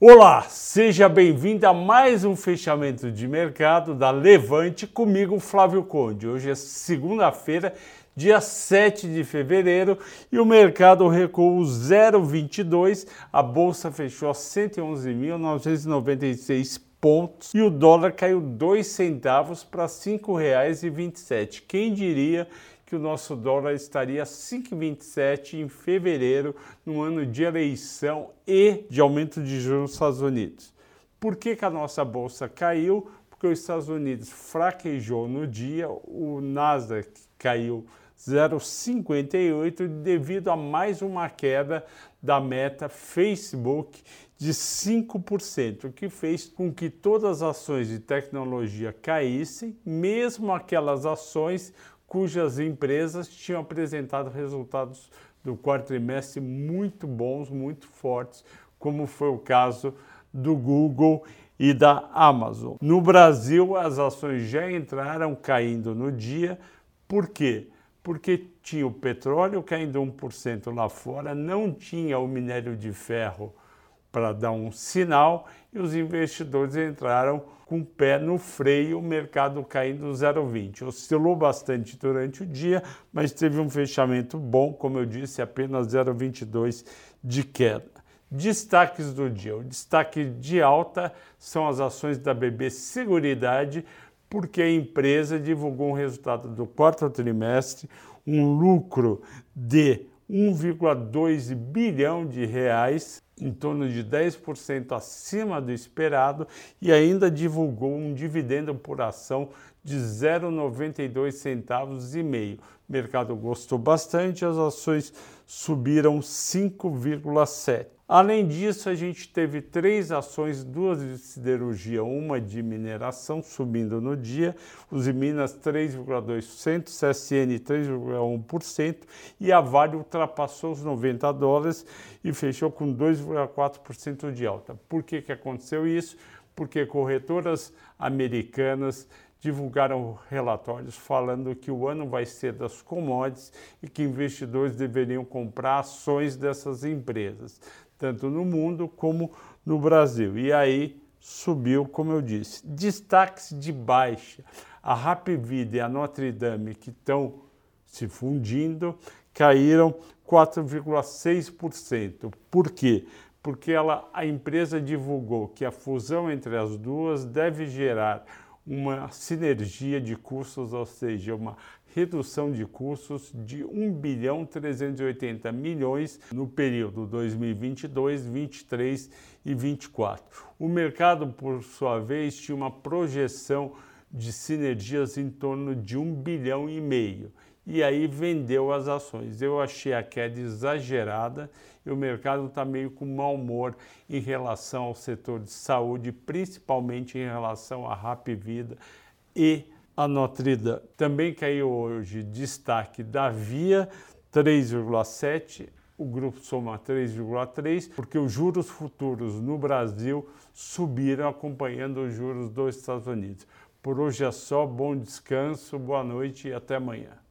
Olá, seja bem-vindo a mais um fechamento de mercado da Levante comigo, Flávio Conde. Hoje é segunda-feira, dia 7 de fevereiro, e o mercado recuou 0,22, a bolsa fechou a 111.996 pontos e o dólar caiu 2 centavos para R$ 5,27. Quem diria que o nosso dólar estaria 5,27 em fevereiro, no ano de eleição e de aumento de juros nos Estados Unidos. Por que, que a nossa bolsa caiu? Porque os Estados Unidos fraquejou no dia, o Nasdaq caiu 0,58 devido a mais uma queda da meta Facebook de 5%, o que fez com que todas as ações de tecnologia caíssem, mesmo aquelas ações cujas empresas tinham apresentado resultados do quarto trimestre muito bons, muito fortes, como foi o caso do Google e da Amazon. No Brasil, as ações já entraram caindo no dia, por quê? Porque tinha o petróleo caindo 1% lá fora, não tinha o minério de ferro para dar um sinal e os investidores entraram com o pé no freio, o mercado caindo 0,20. Oscilou bastante durante o dia, mas teve um fechamento bom, como eu disse, apenas 0,22 de queda. Destaques do dia. O destaque de alta são as ações da BB Seguridade, porque a empresa divulgou um resultado do quarto trimestre, um lucro de 1,2 bilhão de reais, em torno de 10% acima do esperado, e ainda divulgou um dividendo por ação de 0,92 centavos e meio. O mercado gostou bastante, as ações subiram 5,7. Além disso, a gente teve três ações, duas de siderurgia, uma de mineração subindo no dia, os Minas 3,2%, CSN 3,1% e a Vale ultrapassou os 90 dólares e fechou com 2,4% de alta. Por que, que aconteceu isso? Porque corretoras americanas divulgaram relatórios falando que o ano vai ser das commodities e que investidores deveriam comprar ações dessas empresas tanto no mundo como no Brasil. E aí subiu, como eu disse. Destaques de baixa. A Rap Vida e a Notre Dame, que estão se fundindo, caíram 4,6%. Por quê? Porque ela, a empresa divulgou que a fusão entre as duas deve gerar uma sinergia de custos, ou seja, uma redução de custos de 1 bilhão 380 milhões no período 2022, 23 e 24. O mercado, por sua vez, tinha uma projeção de sinergias em torno de 1 bilhão e meio e aí vendeu as ações. Eu achei a queda exagerada e o mercado está meio com mau humor em relação ao setor de saúde, principalmente em relação à Rap Vida e a Notre Dame. Também caiu hoje destaque da Via 3,7, o grupo soma 3,3, porque os juros futuros no Brasil subiram acompanhando os juros dos Estados Unidos. Por hoje é só, bom descanso, boa noite e até amanhã.